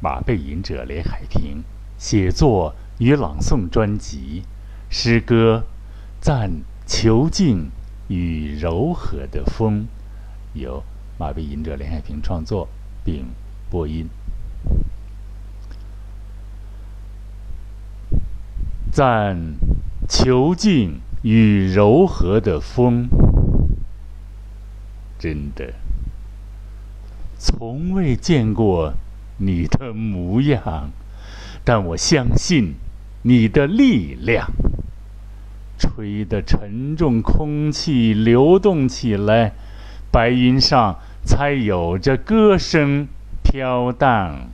马背吟者连海平写作与朗诵专辑，诗歌赞遒劲与柔和的风，由马背吟者连海平创作并播音。赞遒劲与柔和的风，真的从未见过你的模样，但我相信你的力量。吹得沉重空气流动起来，白云上才有着歌声飘荡，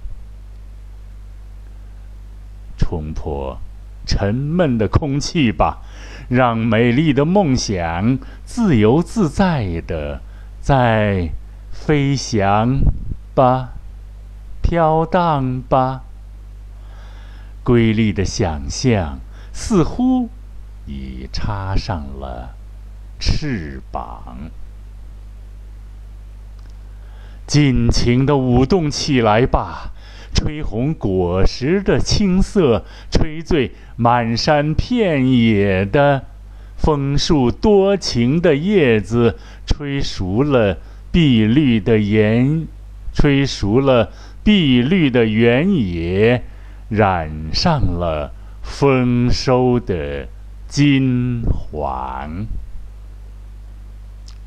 冲破。沉闷的空气吧，让美丽的梦想自由自在的在飞翔吧，飘荡吧。瑰丽的想象似乎已插上了翅膀，尽情的舞动起来吧。吹红果实的青色，吹醉满山遍野的枫树多情的叶子，吹熟了碧绿的岩，吹熟了碧绿的原野，染上了丰收的金黄。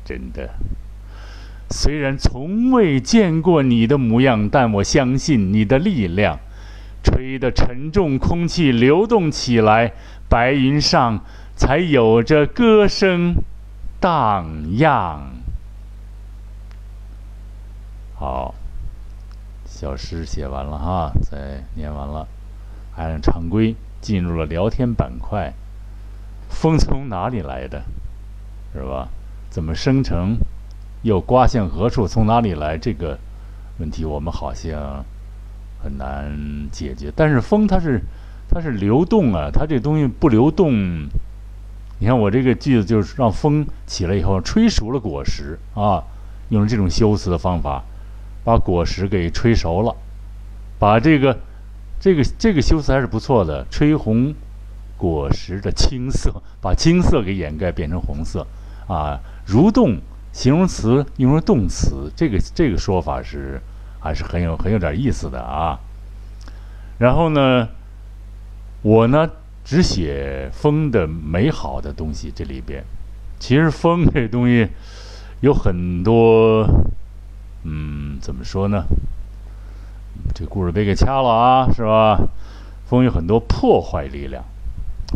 真的。虽然从未见过你的模样，但我相信你的力量。吹得沉重空气流动起来，白云上才有着歌声荡漾。好，小诗写完了哈，再念完了，按常规进入了聊天板块。风从哪里来的？是吧？怎么生成？又刮向何处？从哪里来？这个问题我们好像很难解决。但是风它是它是流动啊，它这东西不流动。你看我这个句子就是让风起来以后吹熟了果实啊，用了这种修辞的方法把果实给吹熟了，把这个这个这个修辞还是不错的。吹红果实的青色，把青色给掩盖变成红色啊，蠕动。形容词用成动词，这个这个说法是还是很有很有点意思的啊。然后呢，我呢只写风的美好的东西，这里边其实风这东西有很多，嗯，怎么说呢？这故事别给掐了啊，是吧？风有很多破坏力量，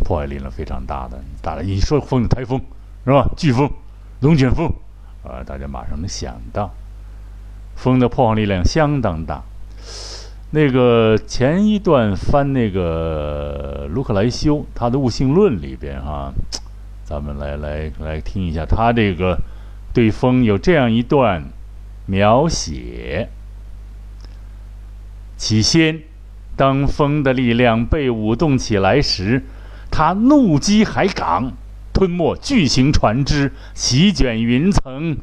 破坏力量非常大的。大家一说风，台风是吧？飓风、龙卷风。啊，大家马上能想到，风的破坏力量相当大。那个前一段翻那个卢克莱修他的《物性论》里边哈，咱们来来来听一下他这个对风有这样一段描写：起先，当风的力量被舞动起来时，他怒击海港。吞没巨型船只，席卷云层；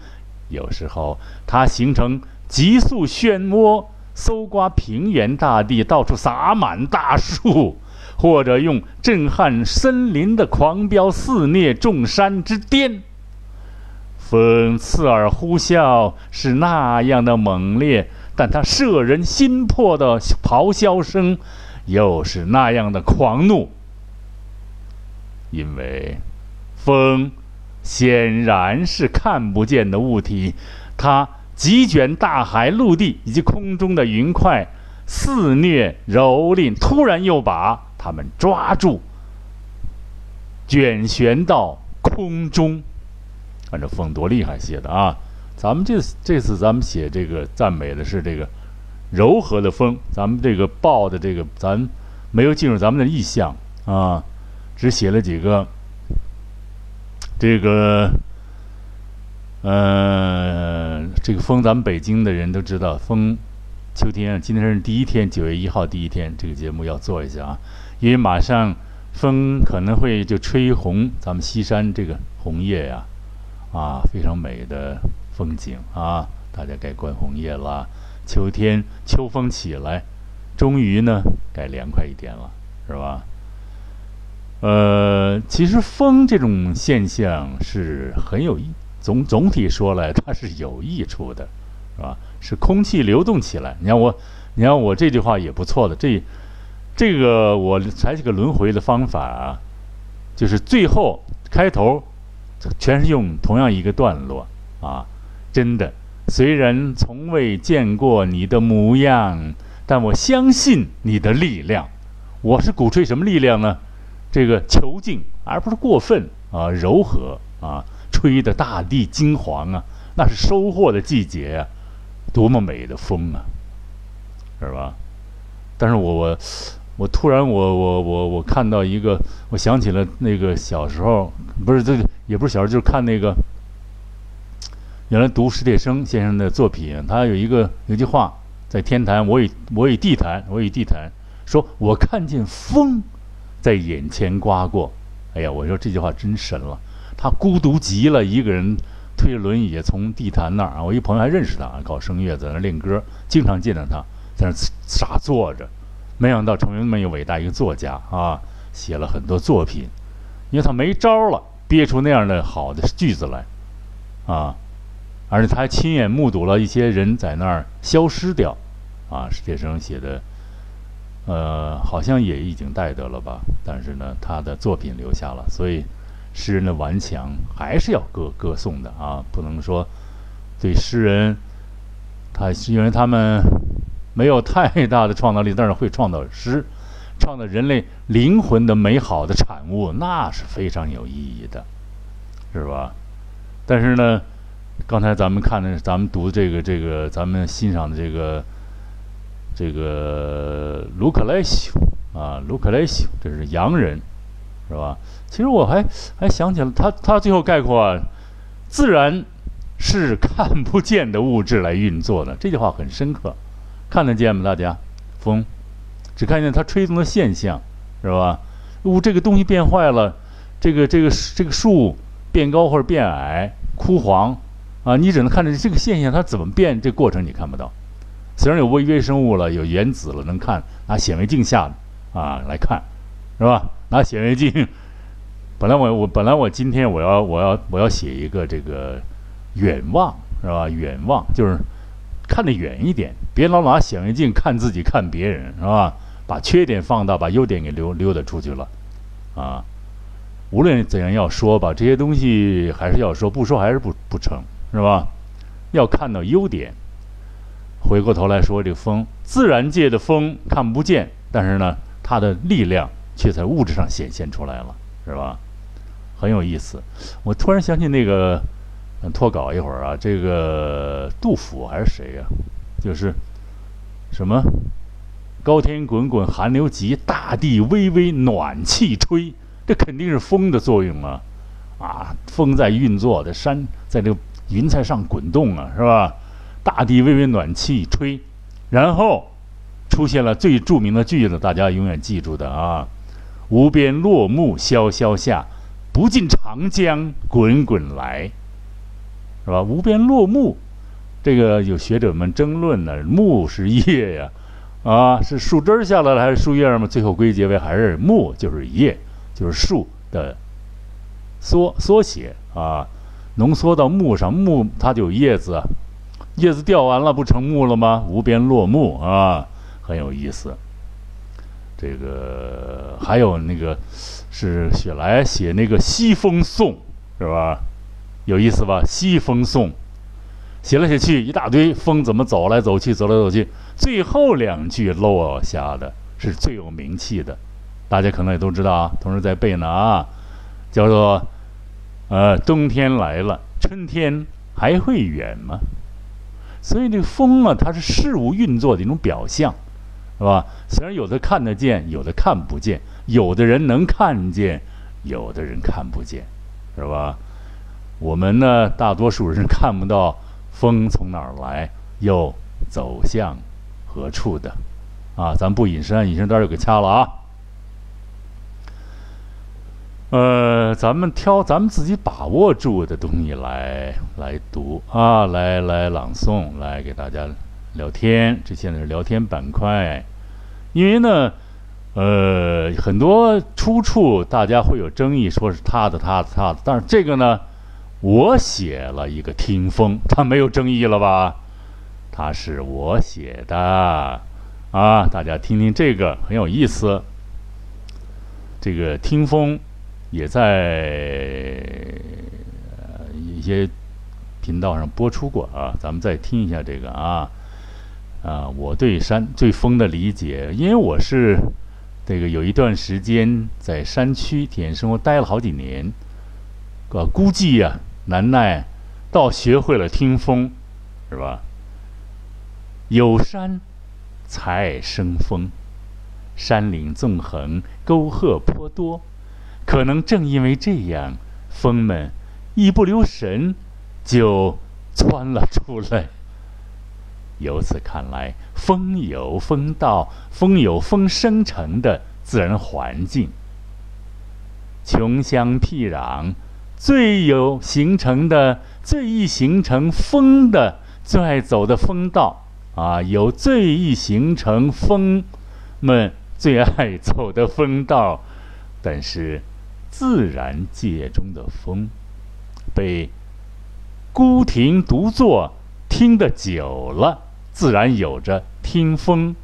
有时候它形成急速漩涡，搜刮平原大地，到处洒满大树；或者用震撼森林的狂飙肆虐众山之巅。风刺耳呼啸，是那样的猛烈；但它摄人心魄的咆哮声，又是那样的狂怒，因为。风显然是看不见的物体，它席卷大海、陆地以及空中的云块，肆虐蹂躏，突然又把它们抓住，卷旋到空中。反正风多厉害写的啊！咱们这这次咱们写这个赞美的是这个柔和的风，咱们这个报的这个咱没有进入咱们的意象啊，只写了几个。这个，呃，这个风，咱们北京的人都知道，风，秋天，今天是第一天，九月一号第一天，这个节目要做一下啊，因为马上风可能会就吹红咱们西山这个红叶呀，啊非常美的风景啊，大家该观红叶了。秋天秋风起来，终于呢该凉快一点了，是吧？呃，其实风这种现象是很有益，总总体说来它是有益处的，是吧？是空气流动起来。你看我，你看我这句话也不错的。这这个我采取个轮回的方法啊，就是最后开头全是用同样一个段落啊。真的，虽然从未见过你的模样，但我相信你的力量。我是鼓吹什么力量呢？这个遒劲，而不是过分啊，柔和啊，吹的大地金黄啊，那是收获的季节啊，多么美的风啊，是吧？但是我我我突然我我我我看到一个，我想起了那个小时候，不是这个也不是小时候，就是看那个原来读史铁生先生的作品，他有一个有句话，在天坛，我与我与地坛，我与地坛，说我看见风。在眼前刮过，哎呀，我说这句话真神了。他孤独极了，一个人推着轮椅从地坛那儿，我一朋友还认识他，搞声乐，在那练歌，经常见到他，在那傻坐着。没想到成为那么一个伟大一个作家啊，写了很多作品，因为他没招了，憋出那样的好的句子来啊，而且他亲眼目睹了一些人在那儿消失掉啊。史铁生写的。呃，好像也已经带得了吧，但是呢，他的作品留下了，所以诗人的顽强还是要歌歌颂的啊，不能说对诗人，他是因为他们没有太大的创造力，但是会创造诗，创造人类灵魂的美好的产物，那是非常有意义的，是吧？但是呢，刚才咱们看的，咱们读这个这个，咱们欣赏的这个。这个卢克莱西啊，卢克莱西，这是洋人，是吧？其实我还还想起了他，他最后概括，自然是看不见的物质来运作的。这句话很深刻，看得见吗？大家，风只看见它吹动的现象，是吧？呜这个东西变坏了，这个这个这个树变高或者变矮、枯黄啊，你只能看着这个现象它怎么变，这过程你看不到。虽然有微微生物了，有原子了，能看拿显微镜下啊来看，是吧？拿显微镜，本来我我本来我今天我要我要我要写一个这个远望，是吧？远望就是看得远一点，别老拿显微镜看自己看别人，是吧？把缺点放大，把优点给溜溜达出去了，啊！无论怎样要说吧，这些东西还是要说，不说还是不不成，是吧？要看到优点。回过头来说，这个风，自然界的风看不见，但是呢，它的力量却在物质上显现出来了，是吧？很有意思。我突然想起那个，脱稿一会儿啊，这个杜甫还是谁呀？就是什么“高天滚滚寒流急，大地微微暖气吹”，这肯定是风的作用啊！啊，风在运作，在山，在这个云彩上滚动啊，是吧？大地微微暖气吹，然后出现了最著名的句子，大家永远记住的啊！无边落木萧萧下，不尽长江滚滚来，是吧？无边落木，这个有学者们争论呢，木是叶呀，啊是树枝下来了还是树叶嘛？最后归结为还是木就是叶，就是树的缩缩写啊，浓缩到木上，木它就有叶子。叶子掉完了，不成木了吗？无边落木啊，很有意思。这个还有那个是雪莱写那个《西风颂》，是吧？有意思吧？《西风颂》写来写去一大堆，风怎么走来走去，走来走去，最后两句落下的是最有名气的，大家可能也都知道啊，同时在背呢啊，叫做呃，冬天来了，春天还会远吗？所以这个风啊，它是事物运作的一种表象，是吧？虽然有的看得见，有的看不见，有的人能看见，有的人看不见，是吧？我们呢，大多数人看不到风从哪儿来，又走向何处的，啊，咱不隐身，隐身单就给掐了啊。呃，咱们挑咱们自己把握住的东西来来读啊，来来朗诵，来给大家聊天。这现在是聊天板块。因为呢，呃，很多出处大家会有争议，说是他的、他的、他的。但是这个呢，我写了一个听风，他没有争议了吧？他是我写的啊，大家听听这个很有意思。这个听风也在一些频道上播出过啊，咱们再听一下这个啊。啊，我对山对风的理解，因为我是这个有一段时间在山区体验生活待了好几年，呃，估计呀难耐倒学会了听风，是吧？有山才生风，山岭纵横，沟壑颇多，可能正因为这样，风们一不留神就窜了出来。由此看来，风有风道，风有风生成的自然环境。穷乡僻壤，最有形成的、最易形成风的、最爱走的风道啊，有最易形成风们最爱走的风道。但是，自然界中的风，被孤亭独坐听得久了。自然有着听风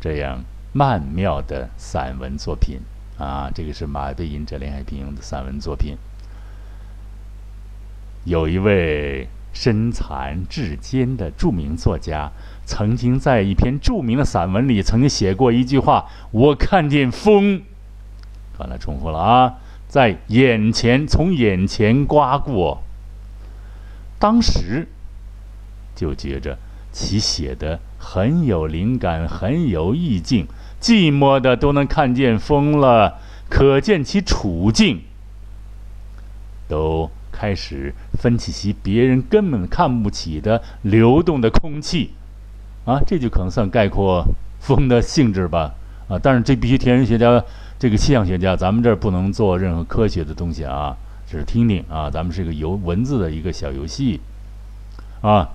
这样曼妙的散文作品啊，这个是马背吟者林海平的散文作品。有一位身残志坚的著名作家，曾经在一篇著名的散文里，曾经写过一句话：“我看见风，刚才重复了啊，在眼前，从眼前刮过。”当时就觉着。其写的很有灵感，很有意境，寂寞的都能看见风了，可见其处境。都开始分起其别人根本看不起的流动的空气，啊，这就可能算概括风的性质吧，啊，但是这必须天文学家，这个气象学家，咱们这儿不能做任何科学的东西啊，只是听听啊，咱们是一个游文字的一个小游戏，啊。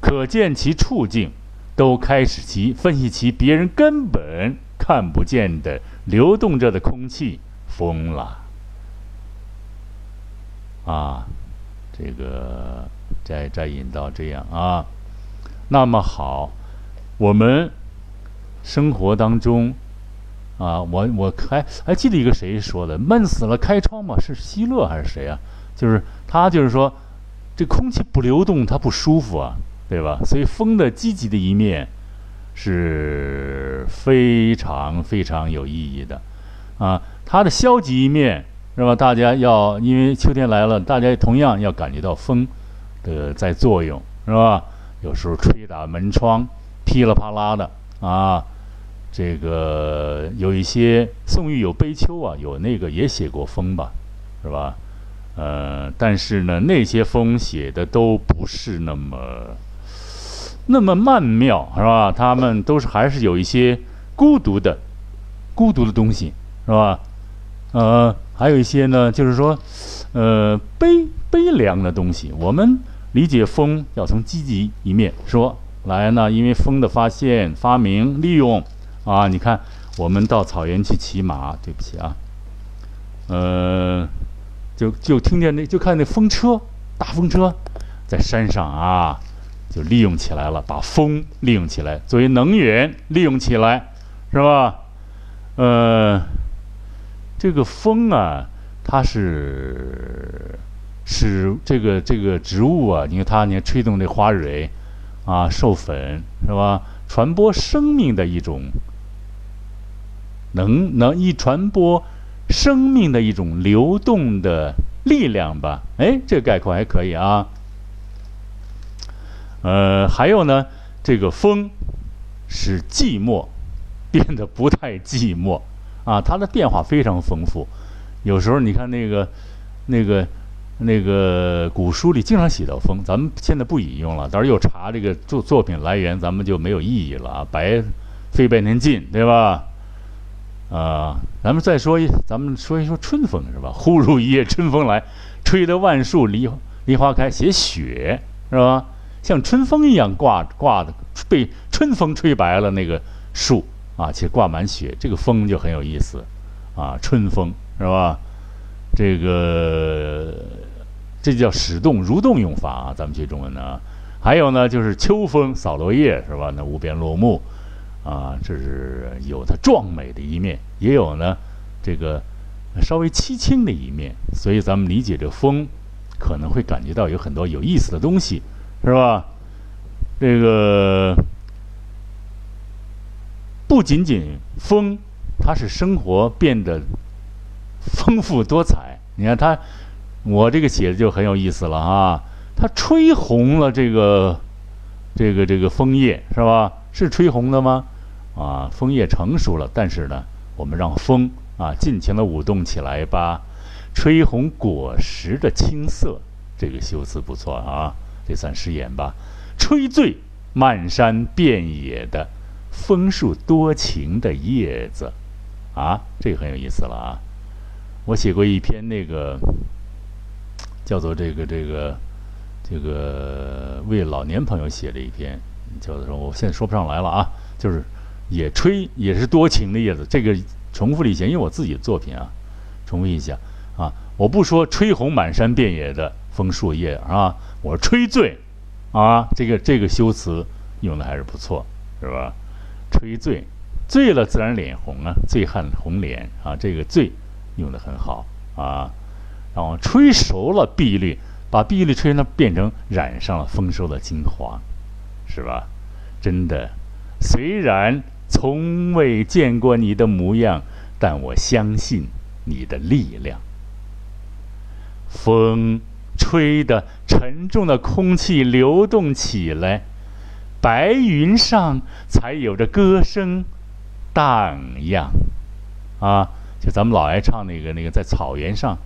可见其处境，都开始其分析其别人根本看不见的流动着的空气风了。啊，这个再再引到这样啊，那么好，我们生活当中啊，我我还还记得一个谁说的，闷死了开窗嘛，是希勒还是谁啊？就是他就是说，这空气不流动，它不舒服啊。对吧？所以风的积极的一面是非常非常有意义的，啊，它的消极一面是吧？大家要因为秋天来了，大家同样要感觉到风的在作用是吧？有时候吹打门窗，噼里啪啦的啊，这个有一些宋玉有悲秋啊，有那个也写过风吧，是吧？呃，但是呢，那些风写的都不是那么。那么曼妙是吧？他们都是还是有一些孤独的、孤独的东西是吧？呃，还有一些呢，就是说，呃，悲悲凉的东西。我们理解风要从积极一面说来呢，因为风的发现、发明、利用啊，你看，我们到草原去骑马，对不起啊，呃，就就听见那就看那风车，大风车在山上啊。就利用起来了，把风利用起来作为能源利用起来，是吧？呃，这个风啊，它是使这个这个植物啊，你看它，你看吹动这花蕊啊，授粉是吧？传播生命的一种能能一传播生命的一种流动的力量吧？哎，这概括还可以啊。呃，还有呢，这个风使寂寞变得不太寂寞啊，它的变化非常丰富。有时候你看那个、那个、那个古书里经常写到风，咱们现在不引用了，到时候又查这个作作品来源，咱们就没有意义了啊，白费半天劲，对吧？啊，咱们再说一，咱们说一说春风是吧？忽如一夜春风来，吹得万树梨梨花开，写雪是吧？像春风一样挂挂的，被春风吹白了那个树啊，且挂满雪，这个风就很有意思啊，春风是吧？这个这叫使动、蠕动用法啊，咱们学中文呢。还有呢，就是秋风扫落叶是吧？那无边落木啊，这是有它壮美的一面，也有呢这个稍微凄清的一面。所以咱们理解这风，可能会感觉到有很多有意思的东西，是吧？这个不仅仅风，它使生活变得。丰富多彩，你看它，我这个写的就很有意思了啊！它吹红了这个，这个这个枫叶是吧？是吹红的吗？啊，枫叶成熟了，但是呢，我们让风啊尽情的舞动起来吧，吹红果实的青色，这个修辞不错啊，这算诗言吧？吹醉漫山遍野的枫树多情的叶子，啊，这个很有意思了啊！我写过一篇那个叫做这个这个这个为老年朋友写的一篇，叫做我现在说不上来了啊，就是也吹也是多情的叶子。这个重复了一下，因为我自己的作品啊，重复一下啊，我不说吹红满山遍野的枫树叶啊，我吹醉啊，这个这个修辞用的还是不错，是吧？吹醉，醉了自然脸红啊，醉汉红脸啊，这个醉。用的很好啊，然后吹熟了碧绿，把碧绿吹呢变成染上了丰收的金黄，是吧？真的，虽然从未见过你的模样，但我相信你的力量。风吹的沉重的空气流动起来，白云上才有着歌声荡漾，啊。就咱们老爱唱那个那个在草原上，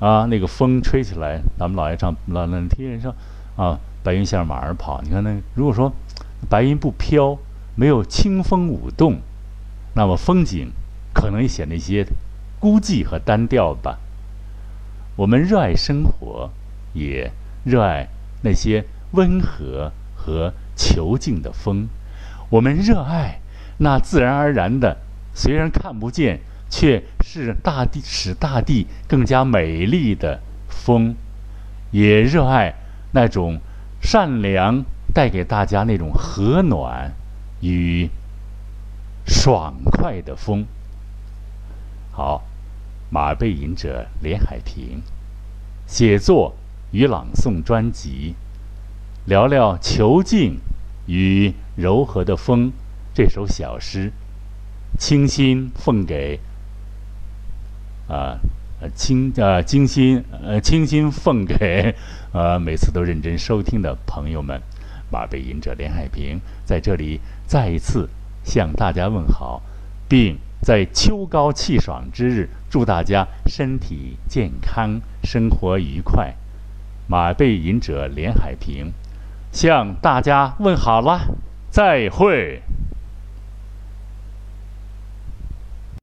啊，那个风吹起来，咱们老爱唱那那天上，啊，白云像马儿跑。你看那如果说白云不飘，没有清风舞动，那么风景可能显得一些孤寂和单调吧。我们热爱生活，也热爱那些温和和遒劲的风。我们热爱那自然而然的，虽然看不见。却是大地使大地更加美丽的风，也热爱那种善良带给大家那种和暖与爽快的风。好，马背吟者连海平，写作与朗诵专辑，聊聊囚禁与柔和的风这首小诗，倾心奉给。啊，呃，倾呃，精心呃，倾心奉给呃，每次都认真收听的朋友们，马背吟者连海平在这里再一次向大家问好，并在秋高气爽之日，祝大家身体健康，生活愉快。马背吟者连海平向大家问好了，再会。